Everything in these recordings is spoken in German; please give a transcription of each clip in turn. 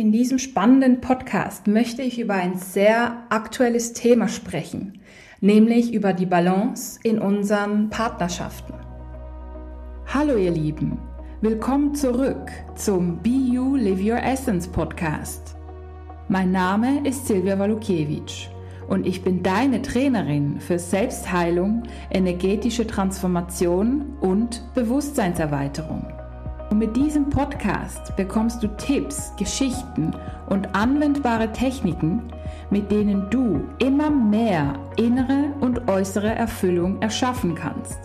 In diesem spannenden Podcast möchte ich über ein sehr aktuelles Thema sprechen, nämlich über die Balance in unseren Partnerschaften. Hallo ihr Lieben, willkommen zurück zum Be You Live Your Essence Podcast. Mein Name ist Silvia Walukiewicz und ich bin deine Trainerin für Selbstheilung, energetische Transformation und Bewusstseinserweiterung. Und mit diesem Podcast bekommst du Tipps, Geschichten und anwendbare Techniken, mit denen du immer mehr innere und äußere Erfüllung erschaffen kannst.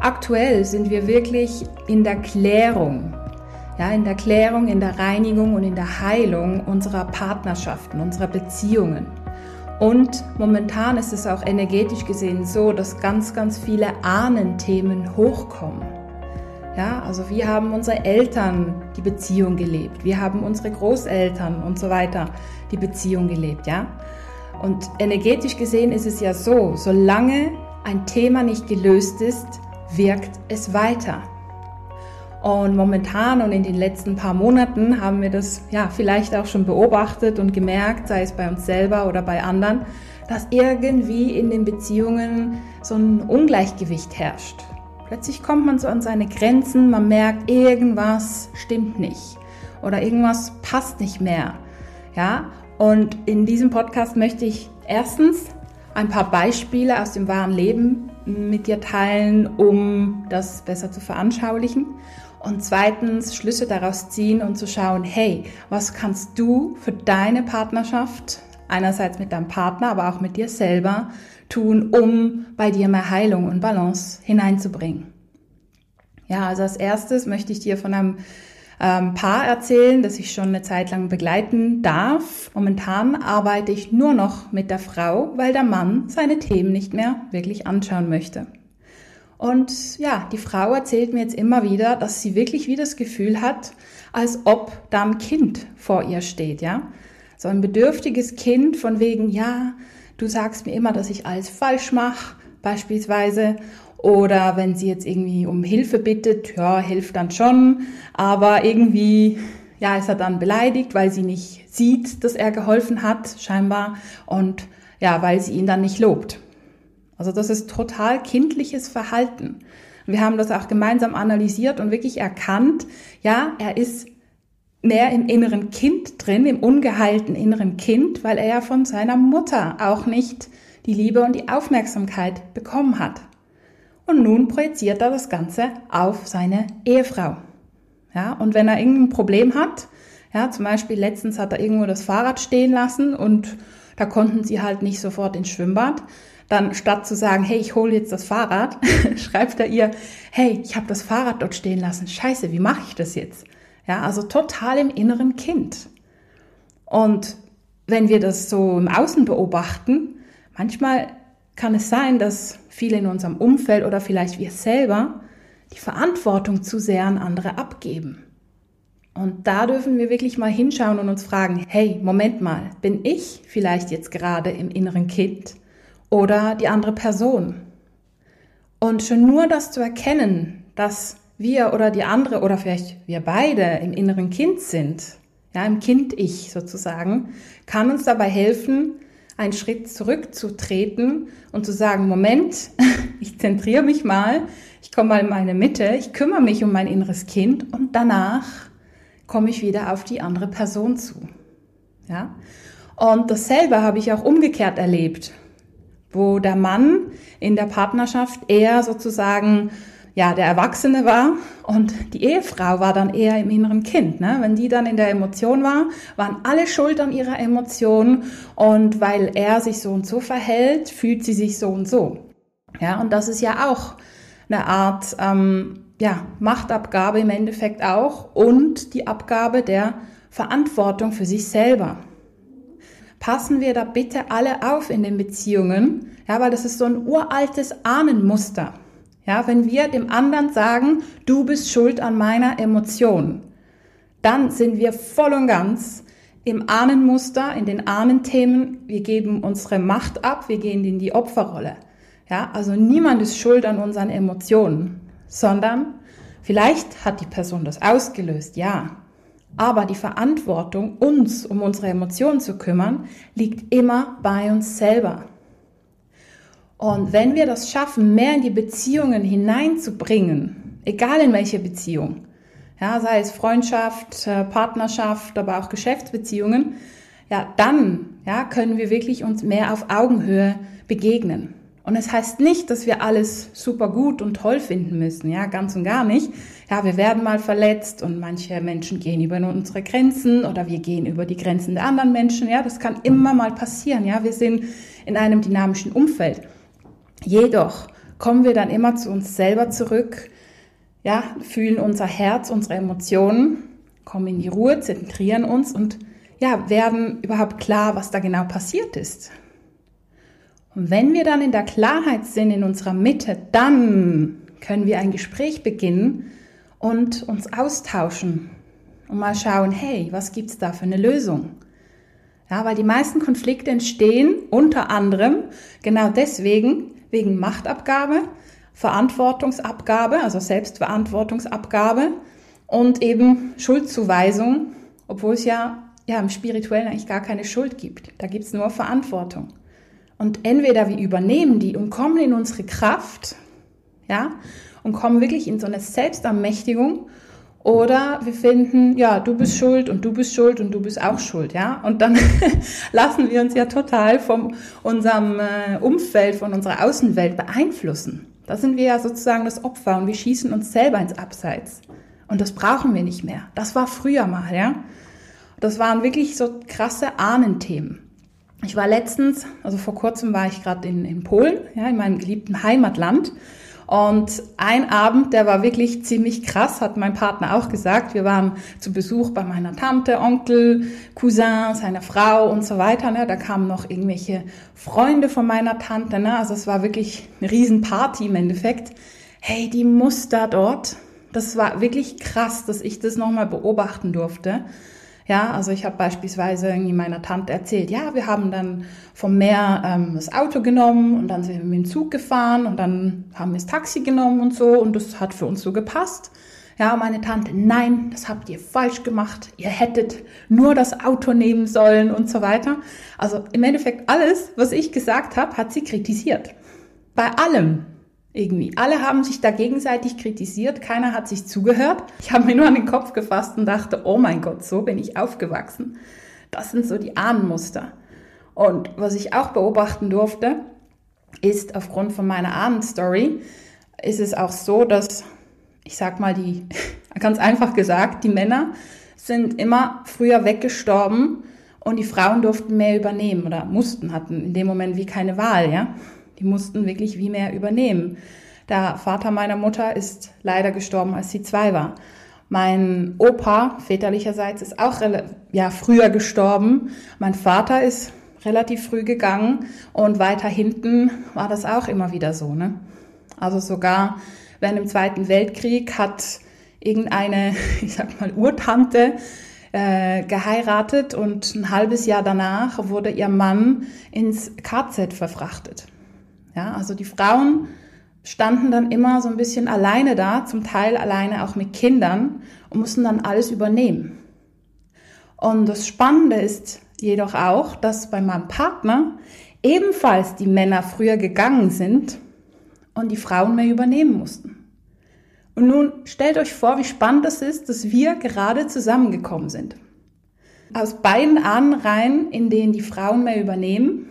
Aktuell sind wir wirklich in der Klärung, ja, in der Klärung, in der Reinigung und in der Heilung unserer Partnerschaften, unserer Beziehungen. Und momentan ist es auch energetisch gesehen so, dass ganz, ganz viele Ahnenthemen hochkommen. Ja, also wie haben unsere Eltern die Beziehung gelebt? Wie haben unsere Großeltern und so weiter die Beziehung gelebt? Ja, und energetisch gesehen ist es ja so, solange ein Thema nicht gelöst ist, wirkt es weiter. Und momentan und in den letzten paar Monaten haben wir das ja vielleicht auch schon beobachtet und gemerkt, sei es bei uns selber oder bei anderen, dass irgendwie in den Beziehungen so ein Ungleichgewicht herrscht. Plötzlich kommt man so an seine Grenzen, man merkt, irgendwas stimmt nicht oder irgendwas passt nicht mehr. Ja, und in diesem Podcast möchte ich erstens ein paar Beispiele aus dem wahren Leben mit dir teilen, um das besser zu veranschaulichen. Und zweitens Schlüsse daraus ziehen und zu schauen, hey, was kannst du für deine Partnerschaft, einerseits mit deinem Partner, aber auch mit dir selber, tun, um bei dir mehr Heilung und Balance hineinzubringen. Ja, also als erstes möchte ich dir von einem ähm, Paar erzählen, das ich schon eine Zeit lang begleiten darf. Momentan arbeite ich nur noch mit der Frau, weil der Mann seine Themen nicht mehr wirklich anschauen möchte. Und ja, die Frau erzählt mir jetzt immer wieder, dass sie wirklich wie das Gefühl hat, als ob da ein Kind vor ihr steht, ja. So ein bedürftiges Kind von wegen, ja, du sagst mir immer, dass ich alles falsch mache, beispielsweise. Oder wenn sie jetzt irgendwie um Hilfe bittet, ja, hilft dann schon. Aber irgendwie, ja, ist er dann beleidigt, weil sie nicht sieht, dass er geholfen hat, scheinbar. Und ja, weil sie ihn dann nicht lobt. Also das ist total kindliches Verhalten. Wir haben das auch gemeinsam analysiert und wirklich erkannt, ja, er ist mehr im inneren Kind drin, im ungeheilten inneren Kind, weil er ja von seiner Mutter auch nicht die Liebe und die Aufmerksamkeit bekommen hat. Und nun projiziert er das Ganze auf seine Ehefrau. Ja, und wenn er irgendein Problem hat, ja, zum Beispiel letztens hat er irgendwo das Fahrrad stehen lassen und da konnten sie halt nicht sofort ins Schwimmbad, dann statt zu sagen, hey, ich hole jetzt das Fahrrad, schreibt er ihr, hey, ich habe das Fahrrad dort stehen lassen. Scheiße, wie mache ich das jetzt? Ja, also total im inneren Kind. Und wenn wir das so im Außen beobachten, manchmal kann es sein, dass viele in unserem Umfeld oder vielleicht wir selber die Verantwortung zu sehr an andere abgeben. Und da dürfen wir wirklich mal hinschauen und uns fragen, hey, Moment mal, bin ich vielleicht jetzt gerade im inneren Kind oder die andere Person? Und schon nur das zu erkennen, dass wir oder die andere oder vielleicht wir beide im inneren Kind sind, ja, im Kind-Ich sozusagen, kann uns dabei helfen, einen Schritt zurückzutreten und zu sagen, Moment, ich zentriere mich mal, ich komme mal in meine Mitte, ich kümmere mich um mein inneres Kind und danach komme ich wieder auf die andere Person zu. Ja? Und dasselbe habe ich auch umgekehrt erlebt, wo der Mann in der Partnerschaft eher sozusagen ja, der Erwachsene war und die Ehefrau war dann eher im inneren Kind. Ne? Wenn die dann in der Emotion war, waren alle schuld an ihrer Emotion und weil er sich so und so verhält, fühlt sie sich so und so. Ja, und das ist ja auch eine Art ähm, ja, Machtabgabe im Endeffekt auch und die Abgabe der Verantwortung für sich selber. Passen wir da bitte alle auf in den Beziehungen, ja, weil das ist so ein uraltes Ahnenmuster. Ja, wenn wir dem anderen sagen, du bist schuld an meiner Emotion, dann sind wir voll und ganz im Ahnenmuster, in den Ahnenthemen. Wir geben unsere Macht ab, wir gehen in die Opferrolle. Ja, also niemand ist schuld an unseren Emotionen, sondern vielleicht hat die Person das ausgelöst, ja. Aber die Verantwortung, uns um unsere Emotionen zu kümmern, liegt immer bei uns selber. Und wenn wir das schaffen, mehr in die Beziehungen hineinzubringen, egal in welche Beziehung, ja, sei es Freundschaft, äh, Partnerschaft, aber auch Geschäftsbeziehungen, ja, dann, ja, können wir wirklich uns mehr auf Augenhöhe begegnen. Und es heißt nicht, dass wir alles super gut und toll finden müssen, ja, ganz und gar nicht. Ja, wir werden mal verletzt und manche Menschen gehen über unsere Grenzen oder wir gehen über die Grenzen der anderen Menschen, ja, das kann immer mal passieren, ja, wir sind in einem dynamischen Umfeld. Jedoch kommen wir dann immer zu uns selber zurück, ja, fühlen unser Herz, unsere Emotionen, kommen in die Ruhe, zentrieren uns und ja, werden überhaupt klar, was da genau passiert ist. Und wenn wir dann in der Klarheit sind, in unserer Mitte, dann können wir ein Gespräch beginnen und uns austauschen und mal schauen, hey, was gibt's da für eine Lösung? Ja, weil die meisten Konflikte entstehen unter anderem genau deswegen, wegen Machtabgabe, Verantwortungsabgabe, also Selbstverantwortungsabgabe und eben Schuldzuweisung, obwohl es ja, ja im Spirituellen eigentlich gar keine Schuld gibt. Da gibt's nur Verantwortung. Und entweder wir übernehmen die und kommen in unsere Kraft, ja, und kommen wirklich in so eine Selbstermächtigung, oder wir finden, ja, du bist schuld und du bist schuld und du bist auch schuld, ja. Und dann lassen wir uns ja total von unserem äh, Umfeld, von unserer Außenwelt beeinflussen. Da sind wir ja sozusagen das Opfer und wir schießen uns selber ins Abseits. Und das brauchen wir nicht mehr. Das war früher mal, ja. Das waren wirklich so krasse Ahnenthemen. Ich war letztens, also vor kurzem war ich gerade in, in Polen, ja, in meinem geliebten Heimatland. Und ein Abend, der war wirklich ziemlich krass, hat mein Partner auch gesagt. Wir waren zu Besuch bei meiner Tante, Onkel, Cousin, seiner Frau und so weiter. Ne? Da kamen noch irgendwelche Freunde von meiner Tante. Ne? Also es war wirklich eine Riesenparty im Endeffekt. Hey, die Muster dort, das war wirklich krass, dass ich das nochmal beobachten durfte. Ja, also ich habe beispielsweise irgendwie meiner Tante erzählt, ja, wir haben dann vom Meer ähm, das Auto genommen und dann sind wir mit dem Zug gefahren und dann haben wir das Taxi genommen und so und das hat für uns so gepasst. Ja, meine Tante, nein, das habt ihr falsch gemacht. Ihr hättet nur das Auto nehmen sollen und so weiter. Also im Endeffekt alles, was ich gesagt habe, hat sie kritisiert. Bei allem. Irgendwie. Alle haben sich da gegenseitig kritisiert, keiner hat sich zugehört. Ich habe mir nur an den Kopf gefasst und dachte, oh mein Gott, so bin ich aufgewachsen. Das sind so die Ahnenmuster. Und was ich auch beobachten durfte, ist aufgrund von meiner Ahnenstory, ist es auch so, dass, ich sag mal, die, ganz einfach gesagt, die Männer sind immer früher weggestorben und die Frauen durften mehr übernehmen oder mussten, hatten in dem Moment wie keine Wahl, ja. Die mussten wirklich wie mehr übernehmen. Der Vater meiner Mutter ist leider gestorben, als sie zwei war. Mein Opa väterlicherseits ist auch ja, früher gestorben. Mein Vater ist relativ früh gegangen und weiter hinten war das auch immer wieder so. Ne? Also sogar während dem Zweiten Weltkrieg hat irgendeine, ich sag mal, Urtante äh, geheiratet und ein halbes Jahr danach wurde ihr Mann ins KZ verfrachtet. Ja, also die Frauen standen dann immer so ein bisschen alleine da, zum Teil alleine auch mit Kindern und mussten dann alles übernehmen. Und das Spannende ist jedoch auch, dass bei meinem Partner ebenfalls die Männer früher gegangen sind und die Frauen mehr übernehmen mussten. Und nun stellt euch vor, wie spannend es ist, dass wir gerade zusammengekommen sind. Aus beiden Ahnenreihen, in denen die Frauen mehr übernehmen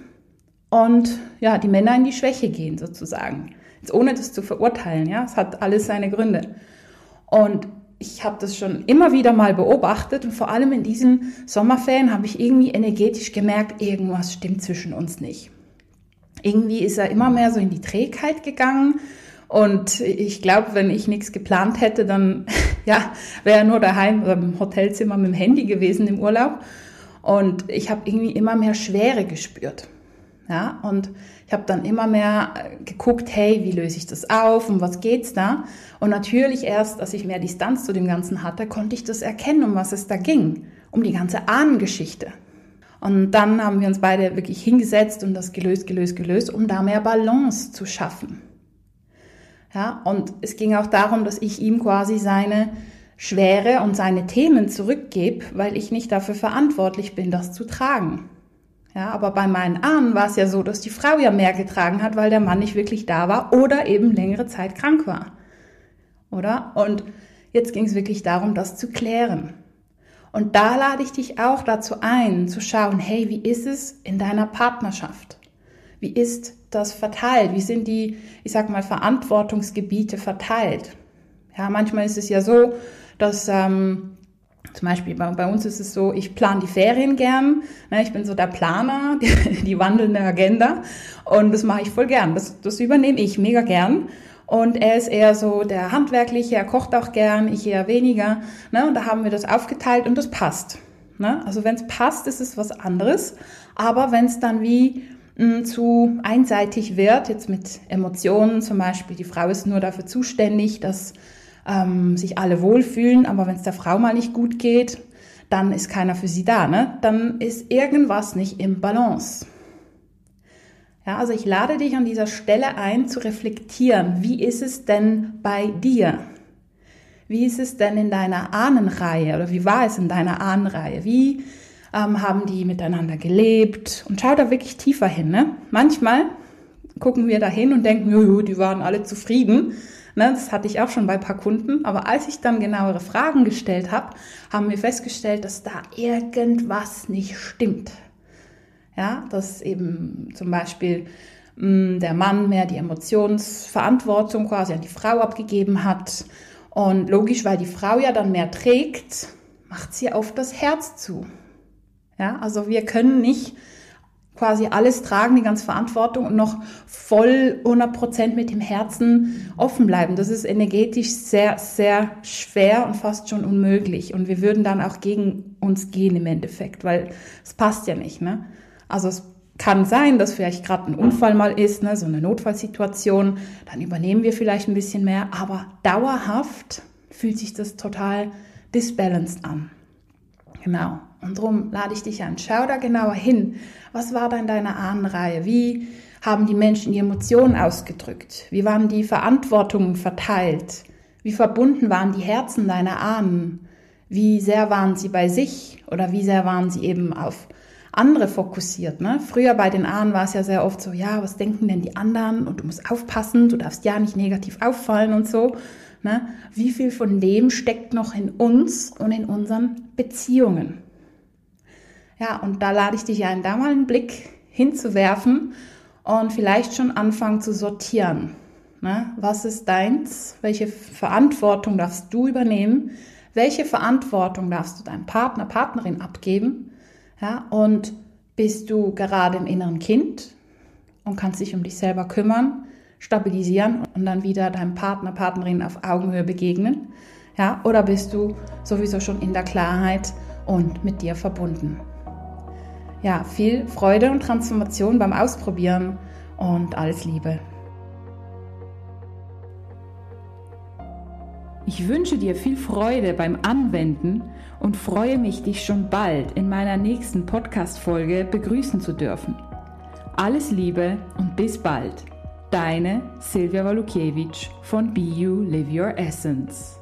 und ja, die Männer in die Schwäche gehen sozusagen. Jetzt ohne das zu verurteilen, ja, es hat alles seine Gründe. Und ich habe das schon immer wieder mal beobachtet und vor allem in diesen Sommerferien habe ich irgendwie energetisch gemerkt, irgendwas stimmt zwischen uns nicht. Irgendwie ist er immer mehr so in die Trägheit gegangen und ich glaube, wenn ich nichts geplant hätte, dann ja, wäre er nur daheim oder im Hotelzimmer mit dem Handy gewesen im Urlaub und ich habe irgendwie immer mehr Schwere gespürt. Ja, und ich habe dann immer mehr äh, geguckt, hey, wie löse ich das auf, um was geht's da? Und natürlich erst, als ich mehr Distanz zu dem Ganzen hatte, konnte ich das erkennen, um was es da ging, um die ganze Ahnengeschichte. Und dann haben wir uns beide wirklich hingesetzt und das gelöst, gelöst, gelöst, um da mehr Balance zu schaffen. Ja, und es ging auch darum, dass ich ihm quasi seine Schwere und seine Themen zurückgebe, weil ich nicht dafür verantwortlich bin, das zu tragen. Ja, aber bei meinen Ahnen war es ja so, dass die Frau ja mehr getragen hat, weil der Mann nicht wirklich da war oder eben längere Zeit krank war. Oder? Und jetzt ging es wirklich darum, das zu klären. Und da lade ich dich auch dazu ein, zu schauen, hey, wie ist es in deiner Partnerschaft? Wie ist das verteilt? Wie sind die, ich sag mal, Verantwortungsgebiete verteilt? Ja, manchmal ist es ja so, dass ähm, zum Beispiel bei, bei, uns ist es so, ich plane die Ferien gern. Ne, ich bin so der Planer, die, die wandelnde Agenda. Und das mache ich voll gern. Das, das übernehme ich mega gern. Und er ist eher so der Handwerkliche, er kocht auch gern, ich eher weniger. Ne? Und da haben wir das aufgeteilt und das passt. Ne? Also wenn es passt, ist es was anderes. Aber wenn es dann wie mh, zu einseitig wird, jetzt mit Emotionen zum Beispiel, die Frau ist nur dafür zuständig, dass ähm, sich alle wohlfühlen, aber wenn es der Frau mal nicht gut geht, dann ist keiner für sie da, ne? Dann ist irgendwas nicht im Balance. Ja, also ich lade dich an dieser Stelle ein zu reflektieren, wie ist es denn bei dir? Wie ist es denn in deiner Ahnenreihe oder wie war es in deiner Ahnenreihe? Wie ähm, haben die miteinander gelebt? Und schau da wirklich tiefer hin. Ne? Manchmal gucken wir da hin und denken, jojo, die waren alle zufrieden. Ne, das hatte ich auch schon bei ein paar Kunden. Aber als ich dann genauere Fragen gestellt habe, haben wir festgestellt, dass da irgendwas nicht stimmt. Ja, dass eben zum Beispiel mh, mm, der Mann mehr die Emotionsverantwortung quasi an die Frau abgegeben hat. Und logisch, weil die Frau ja dann mehr trägt, macht sie auf das Herz zu. Ja, also wir können nicht quasi alles tragen, die ganze Verantwortung und noch voll 100% mit dem Herzen offen bleiben. Das ist energetisch sehr, sehr schwer und fast schon unmöglich. Und wir würden dann auch gegen uns gehen im Endeffekt, weil es passt ja nicht. Ne? Also es kann sein, dass vielleicht gerade ein Unfall mal ist, ne, so eine Notfallsituation, dann übernehmen wir vielleicht ein bisschen mehr, aber dauerhaft fühlt sich das total disbalanced an. Genau. Und darum lade ich dich an. Schau da genauer hin. Was war da in deiner Ahnenreihe? Wie haben die Menschen die Emotionen ausgedrückt? Wie waren die Verantwortungen verteilt? Wie verbunden waren die Herzen deiner Ahnen? Wie sehr waren sie bei sich oder wie sehr waren sie eben auf andere fokussiert? Ne? Früher bei den Ahnen war es ja sehr oft so, ja, was denken denn die anderen? Und du musst aufpassen, du darfst ja nicht negativ auffallen und so. Ne? Wie viel von dem steckt noch in uns und in unseren Beziehungen? Ja, und da lade ich dich ein, da mal einen Blick hinzuwerfen und vielleicht schon anfangen zu sortieren. Ne? Was ist deins? Welche Verantwortung darfst du übernehmen? Welche Verantwortung darfst du deinem Partner, Partnerin abgeben? Ja, und bist du gerade im inneren Kind und kannst dich um dich selber kümmern? stabilisieren und dann wieder deinem Partner, Partnerin auf Augenhöhe begegnen? Ja, oder bist du sowieso schon in der Klarheit und mit dir verbunden? Ja, viel Freude und Transformation beim Ausprobieren und alles Liebe. Ich wünsche dir viel Freude beim Anwenden und freue mich, dich schon bald in meiner nächsten Podcast-Folge begrüßen zu dürfen. Alles Liebe und bis bald. Deine Silvia Walukiewicz von Be You Live Your Essence.